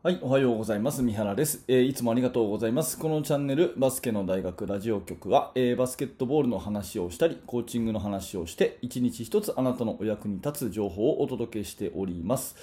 はい、おはようございます。三原です、えー、いつもありがとうございます。このチャンネル、バスケの大学ラジオ局は、えー、バスケットボールの話をしたり、コーチングの話をして、一日一つあなたのお役に立つ情報をお届けしております。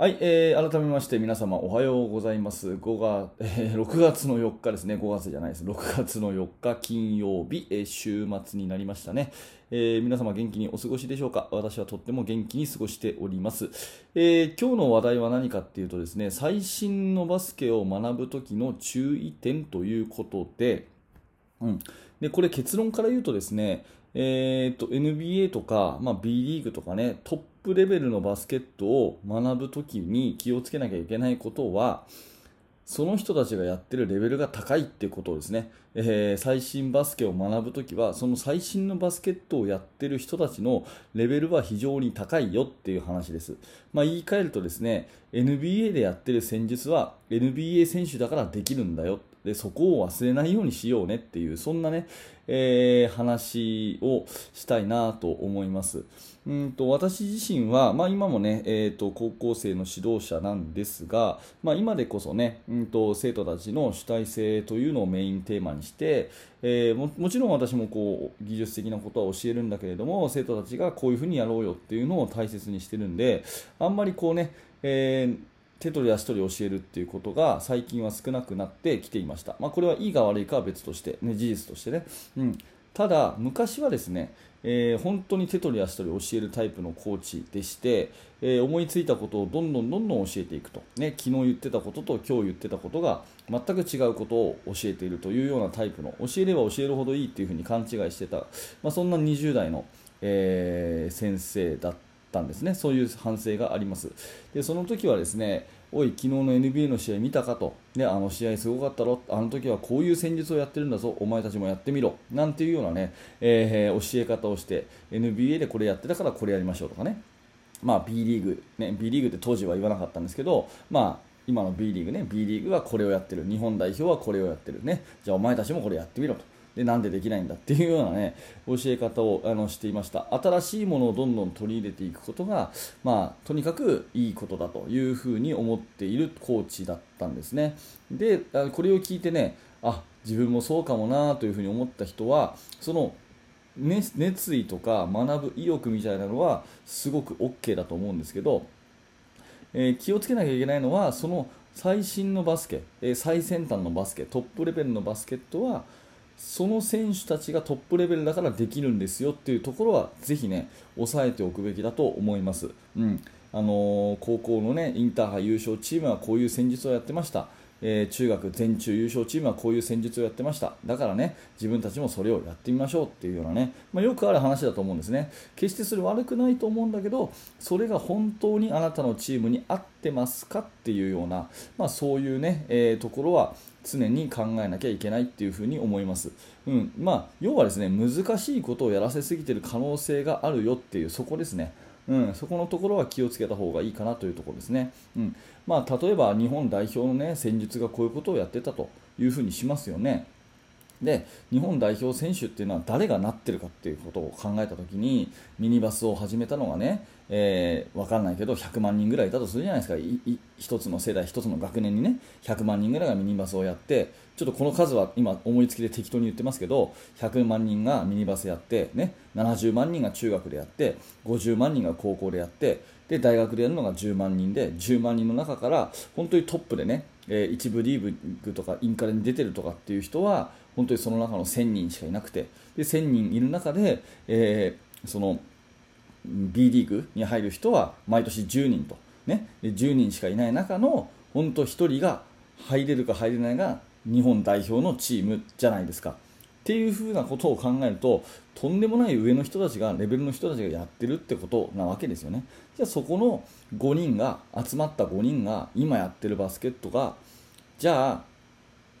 はい、えー、改めまして皆様おはようございます。5月、えー、6月の4日ですね、5月じゃないです。6月の4日金曜日、えー、週末になりましたね、えー、皆様元気にお過ごしでしょうか？私はとっても元気に過ごしております、え、今日の話題は何かっていうとですね、最新のバスケを学ぶ時の注意点ということで、うん、でこれ結論から言うとですね、えーと、NBA とか、まあ、B リーグとかねトップレベルのバスケットを学ぶときに気をつけなきゃいけないことはその人たちがやってるレベルが高いっていうことですね、えー、最新バスケを学ぶときはその最新のバスケットをやってる人たちのレベルは非常に高いよっていう話です、まあ、言い換えるとですね NBA でやってる戦術は NBA 選手だからできるんだよでそこを忘れないようにしようねっていうそんなね、えー、話をしたいなと思います。うんと私自身は、まあ、今もね、えーと、高校生の指導者なんですが、まあ、今でこそね、うんと、生徒たちの主体性というのをメインテーマにして、えー、ももちろん私もこう技術的なことは教えるんだけれども生徒たちがこういうふうにやろうよっていうのを大切にしてるんであんまりこうね、えー手取り足取り教えるっていうことが最近は少なくなってきていました、まあ、これはいいか悪いかは別として、ね、事実としてね、うん、ただ昔はですね、えー、本当に手取り足取り教えるタイプのコーチでして、えー、思いついたことをどんどんどんどん教えていくと、ね、昨日言ってたことと今日言ってたことが全く違うことを教えているというようなタイプの教えれば教えるほどいいっていうふうに勘違いしてた、まあ、そんな20代の、えー、先生だった。たんですね。そういう反省があります。でその時はですねおい、昨日の NBA の試合見たかと、ね、あの試合すごかったろ、あの時はこういう戦術をやってるんだぞ、お前たちもやってみろ、なんていうようなね、えー、教え方をして、NBA でこれやってたからこれやりましょうとかね、まあ、B リーグ、ね、B リーグって当時は言わなかったんですけど、まあ、今の B リーグね、B リーグはこれをやってる、日本代表はこれをやってる。ね、じゃあお前たちもこれやってみろと。でなんでできないんだっていうような、ね、教え方をあのしていました。新しいものをどんどん取り入れていくことが、まあ、とにかくいいことだというふうに思っているコーチだったんですね。でこれを聞いてねあ自分もそうかもなというふうに思った人はその熱意とか学ぶ意欲みたいなのはすごく OK だと思うんですけど、えー、気をつけなきゃいけないのはその最新のバスケ、えー、最先端のバスケトップレベルのバスケットはその選手たちがトップレベルだからできるんですよっていうところはぜひね押さえておくべきだと思います、うん。あのー、高校のねインターハイ優勝チームはこういう戦術をやってました。えー、中学全中優勝チームはこういう戦術をやってました。だからね自分たちもそれをやってみましょうっていうようなね、まあ、よくある話だと思うんですね。決してそれ悪くないと思うんだけどそれが本当にあなたのチームに合ってますかっていうような、まあ、そういうね、えー、ところは常に考えなきゃいけないっていうふに思います、うん。まあ、要はですね難しいことをやらせすぎてる可能性があるよっていうそこですね、うん、そこのところは気をつけた方がいいかなというところですね、うんまあ、例えば日本代表の、ね、戦術がこういうことをやってたというふうにしますよね。で日本代表選手っていうのは誰がなってるかっていうことを考えたときにミニバスを始めたのがね、えー、分からないけど100万人ぐらいいたとするじゃないですか。1つの世代1つの学年にね100万人ぐらいがミニバスをやってちょっとこの数は今思いつきで適当に言ってますけど100万人がミニバスやって、ね、70万人が中学でやって50万人が高校でやってで大学でやるのが10万人で10万人の中から本当にトップでね、えー、一部リーグとかインカレに出てるとかっていう人は本当にその中の1000人しかいなくて。で1000人いる中で、えー、その B リーグに入る人は毎年10人と、ね、で10人しかいない中の本当1人が入れるか入れないが日本代表のチームじゃないですか。っていうふうなことを考えるととんでもない上の人たちがレベルの人たちがやってるってことなわけですよね。じゃあそこの5人が集まった5人が今やってるバスケットがじゃあ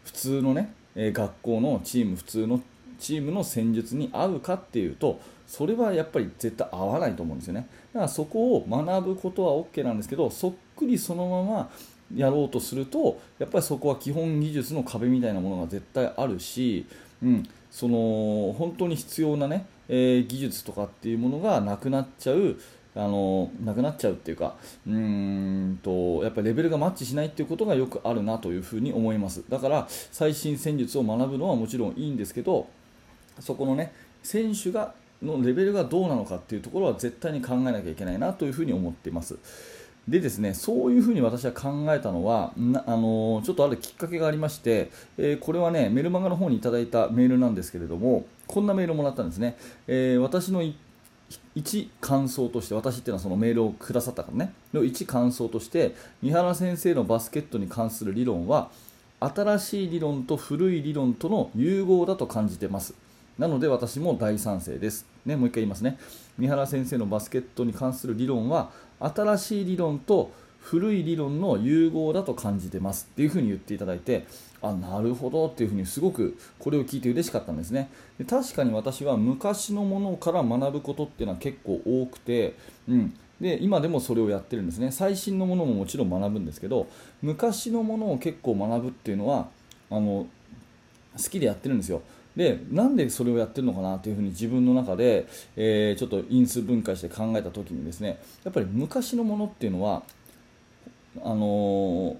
普通のねえ学校のチーム普通のチームの戦術に合うかっていうとそれはやっぱり絶対合わないと思うんですよね。だからそこを学ぶことは OK なんですけどそっくりそのままやろうとするとやっぱりそこは基本技術の壁みたいなものが絶対あるし、うん、その本当に必要なね、えー、技術とかっていうものがなくなっちゃうあのなくなっちゃうっていうかうーんとやっぱりレベルがマッチしないっていうことがよくあるなというふうに思いますだから最新戦術を学ぶのはもちろんいいんですけどそこのね選手がのレベルがどうなのかっていうところは絶対に考えなきゃいけないなというふに思っています。でですねそういうふうに私は考えたのはなあのちょっとあるきっかけがありまして、えー、これはねメルマガの方にいただいたメールなんですけれどもこんなメールをもらったんですね、えー、私の一感想として私っていうのはそのメールをくださったからね。の一感想として三原先生のバスケットに関する理論は新しい理論と古い理論との融合だと感じてます。なので私も大賛成です、ね、もう一回言いますね。三原先生のバスケットに関する理論は新しい理論と古い理論の融合だと感じてますっていうふうに言っていただいてあなるほどっていうふうにすごくこれを聞いて嬉しかったんですね。で確かに私は昔のものから学ぶことっていうのは結構多くて、うん、で今でもそれをやってるんですね。最新のものももちろん学ぶんですけど昔のものを結構学ぶっていうのはあの好きでやってるんですよ。でなんでそれをやってるのかなというふうに自分の中で、えー、ちょっと因数分解して考えた時にですねやっぱり昔のものっていうのはあの、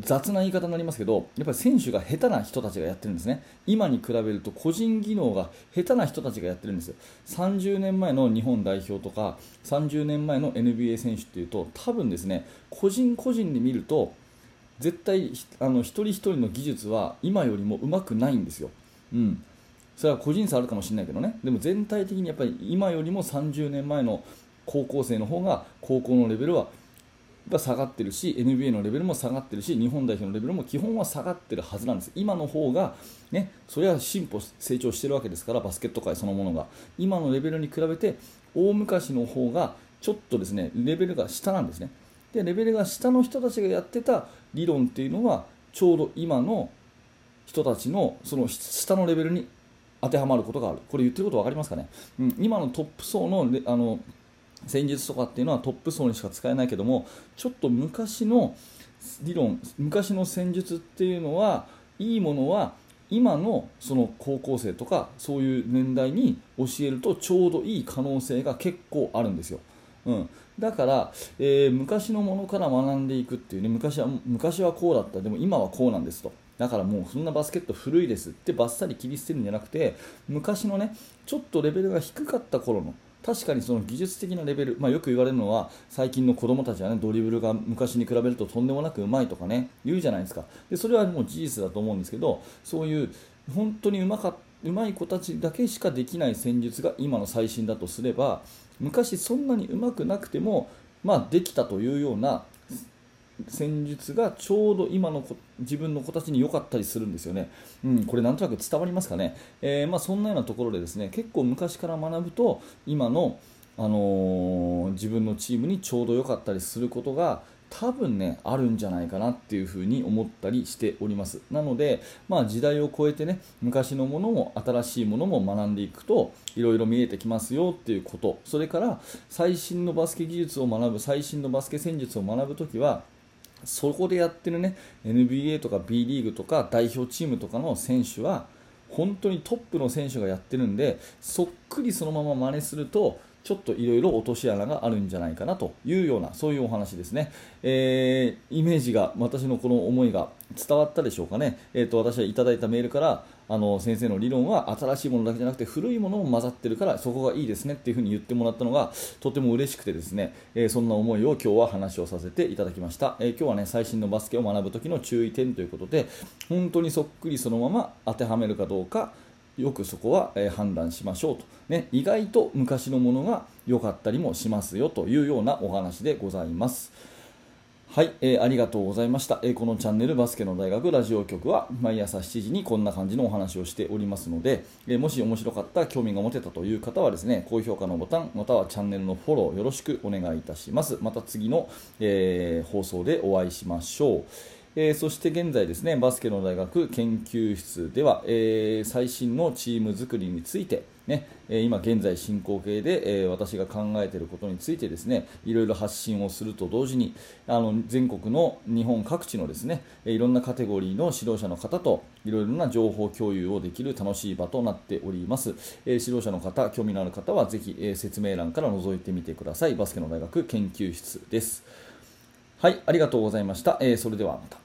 雑な言い方になりますけどやっぱり選手が下手な人たちがやってるんですね。今に比べると個人技能が下手な人たちがやってるんです。よ30年前の日本代表とか30年前の NBA 選手っていうと多分ですね個人個人で見ると絶対あの一人一人の技術は今よりも上手くないんですよ、うん、それは個人差あるかもしれないけどね。でも全体的にやっぱり今よりも30年前の高校生の方が高校のレベルはが下がってるし NBA のレベルも下がってるし日本代表のレベルも基本は下がってるはずなんです。今の方がねそれは進歩成長してるわけですからバスケット界そのものが。今のレベルに比べて大昔の方がちょっとですねレベルが下なんですね。でレベルが下の人たちがやってた理論っていうのはちょうど今の人たちのその下のレベルに当てはまることがある。これ言ってること分かりますかね、うん、今のトップ層のあの戦術とかっていうのはトップ層にしか使えないけどもちょっと昔の理論昔の戦術っていうのはいいものは今のその高校生とかそういう年代に教えるとちょうどいい可能性が結構あるんですよ。うん、だから、えー、昔のものから学んでいくっていうね昔は昔はこうだった。でも今はこうなんですと。だからもうそんなバスケット古いですってバッサリ切り捨てるんじゃなくて昔のねちょっとレベルが低かった頃の確かにその技術的なレベル、まあ、よく言われるのは最近の子供たちは、ね、ドリブルが昔に比べるととんでもなくうまいとかね言うじゃないですか。でそれはもう事実だと思うんですけどそういう本当にうまかうまい子たちだけしかできない戦術が今の最新だとすれば昔そんなにうまくなくても、まあ、できたというような戦術がちょうど今の自分の子たちに良かったりするんですよね、うん、これなんとなく伝わりますかね、えー、まあ、そんなようなところでですね結構昔から学ぶと今の、あのー、自分のチームにちょうど良かったりすることが多分ねあるんじゃないかなっていうふうに思ったりしております。なので、まあ、時代を超えてね昔のものも新しいものも学んでいくといろいろ見えてきますよっていうこと。それから最新のバスケ技術を学ぶ最新のバスケ戦術を学ぶときはそこでやってるね NBA とか B リーグとか代表チームとかの選手は本当にトップの選手がやってるんでそっくりそのまま真似するとちょっといろいろ落とし穴があるんじゃないかなというようなそういうお話ですね、えー、イメージが私のこの思いが伝わったでしょうかね、えーと、私はいただいたメールからあの先生の理論は新しいものだけじゃなくて古いものも混ざってるからそこがいいですねっていうふに言ってもらったのがとても嬉しくてですね、えー、そんな思いを今日は話をさせていただきました、えー、今日はね最新のバスケを学ぶ時の注意点ということで本当にそっくりそのまま当てはめるかどうかよくそこは、え判断しましょうと、ね、意外と昔のものが良かったりもしますよというようなお話でございます。はい、えー、ありがとうございました、えー、このチャンネルバスケの大学ラジオ局は毎朝7時にこんな感じのお話をしておりますので、えー、もし面白かった興味が持てたという方はですね高評価のボタンまたはチャンネルのフォローよろしくお願いいたします。また次の、え放送でお会いしましょう。えー、そして現在ですねバスケの大学研究室では、えー、最新のチーム作りについてね、今現在進行形で、私が考えていることについてですねいろいろ発信をすると同時にあの全国の日本各地のですねいろんなカテゴリーの指導者の方といろいろな情報共有をできる楽しい場となっております、え、指導者の方興味のある方はぜひ、え、説明欄から覗いてみてくださいバスケの大学研究室ですはい、ありがとうございました。えそれではまた。